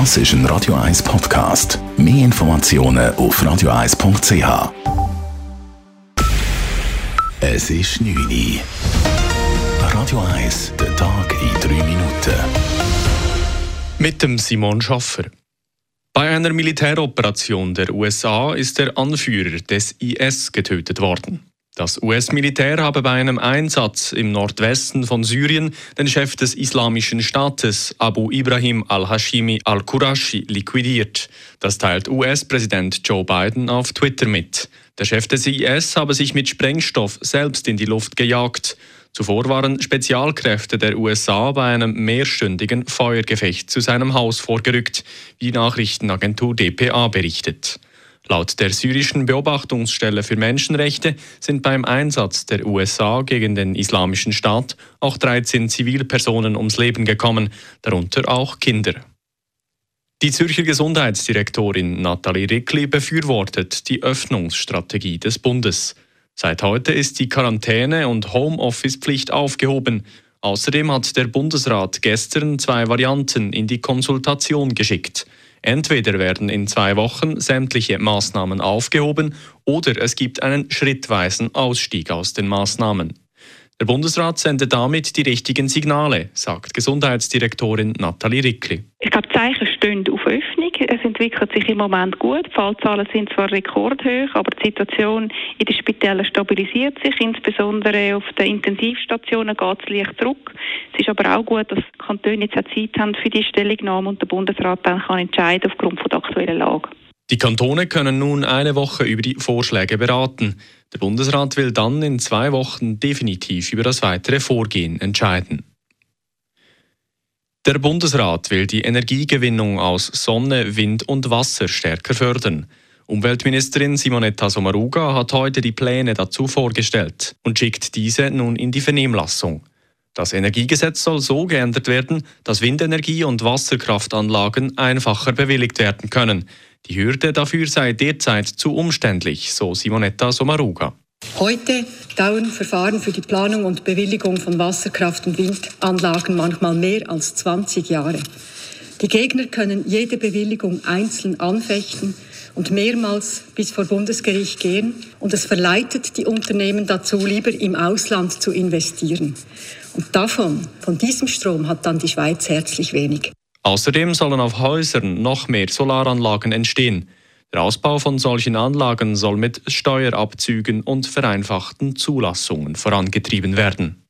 Das ist ein Radio 1 Podcast. Mehr Informationen auf radio1.ch. Es ist 9 Uhr. Radio 1, der Tag in 3 Minuten. Mit dem Simon Schaffer. Bei einer Militäroperation der USA ist der Anführer des IS getötet worden. Das US-Militär habe bei einem Einsatz im Nordwesten von Syrien den Chef des Islamischen Staates, Abu Ibrahim al-Hashimi al-Qurashi, liquidiert. Das teilt US-Präsident Joe Biden auf Twitter mit. Der Chef des IS habe sich mit Sprengstoff selbst in die Luft gejagt. Zuvor waren Spezialkräfte der USA bei einem mehrstündigen Feuergefecht zu seinem Haus vorgerückt, wie Nachrichtenagentur dpa berichtet. Laut der syrischen Beobachtungsstelle für Menschenrechte sind beim Einsatz der USA gegen den Islamischen Staat auch 13 Zivilpersonen ums Leben gekommen, darunter auch Kinder. Die Zürcher Gesundheitsdirektorin Nathalie Rickli befürwortet die Öffnungsstrategie des Bundes. Seit heute ist die Quarantäne- und Homeoffice-Pflicht aufgehoben. Außerdem hat der Bundesrat gestern zwei Varianten in die Konsultation geschickt. Entweder werden in zwei Wochen sämtliche Maßnahmen aufgehoben oder es gibt einen schrittweisen Ausstieg aus den Maßnahmen. Der Bundesrat sendet damit die richtigen Signale, sagt Gesundheitsdirektorin Nathalie Rickli. Ich glaube, Zeichen stehen auf Öffnung. Es entwickelt sich im Moment gut. Die Fallzahlen sind zwar rekordhoch, aber die Situation in den Spitälern stabilisiert sich. Insbesondere auf den Intensivstationen geht es leicht zurück. Es ist aber auch gut, dass die Kantone jetzt Zeit haben für die Stellungnahme und der Bundesrat dann kann entscheiden aufgrund der aktuellen Lage. Die Kantone können nun eine Woche über die Vorschläge beraten. Der Bundesrat will dann in zwei Wochen definitiv über das weitere Vorgehen entscheiden. Der Bundesrat will die Energiegewinnung aus Sonne, Wind und Wasser stärker fördern. Umweltministerin Simonetta Sommaruga hat heute die Pläne dazu vorgestellt und schickt diese nun in die Vernehmlassung. Das Energiegesetz soll so geändert werden, dass Windenergie und Wasserkraftanlagen einfacher bewilligt werden können. Die Hürde dafür sei derzeit zu umständlich, so Simonetta Sommaruga. Heute dauern Verfahren für die Planung und Bewilligung von Wasserkraft- und Windanlagen manchmal mehr als 20 Jahre. Die Gegner können jede Bewilligung einzeln anfechten und mehrmals bis vor Bundesgericht gehen. Und es verleitet die Unternehmen dazu, lieber im Ausland zu investieren. Und davon, von diesem Strom, hat dann die Schweiz herzlich wenig. Außerdem sollen auf Häusern noch mehr Solaranlagen entstehen. Der Ausbau von solchen Anlagen soll mit Steuerabzügen und vereinfachten Zulassungen vorangetrieben werden.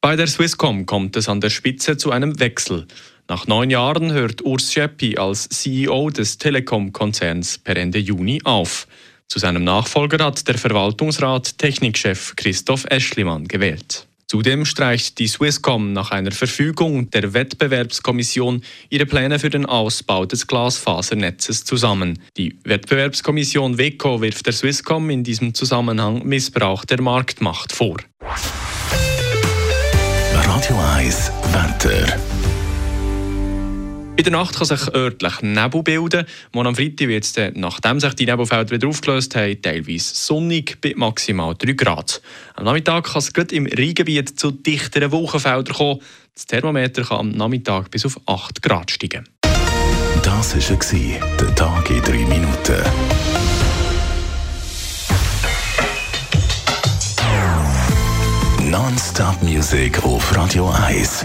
Bei der Swisscom kommt es an der Spitze zu einem Wechsel. Nach neun Jahren hört Urs Scheppi als CEO des Telekom-Konzerns per Ende Juni auf. Zu seinem Nachfolger hat der Verwaltungsrat Technikchef Christoph Eschlimann gewählt. Zudem streicht die Swisscom nach einer Verfügung der Wettbewerbskommission ihre Pläne für den Ausbau des Glasfasernetzes zusammen. Die Wettbewerbskommission WECO wirft der Swisscom in diesem Zusammenhang Missbrauch der Marktmacht vor. Radio 1 Wetter. In der Nacht kann sich örtlich Nebel bilden. Morgen am Freitag wird es dann, nachdem sich die Nebelfelder wieder aufgelöst haben, teilweise sonnig bei maximal 3 Grad. Am Nachmittag kann es gerade im Rheingebiet zu dichteren Wolkenfeldern kommen. Das Thermometer kann am Nachmittag bis auf 8 Grad steigen. Das war der Tag in 3 Minuten. Non-Stop Music auf Radio 1.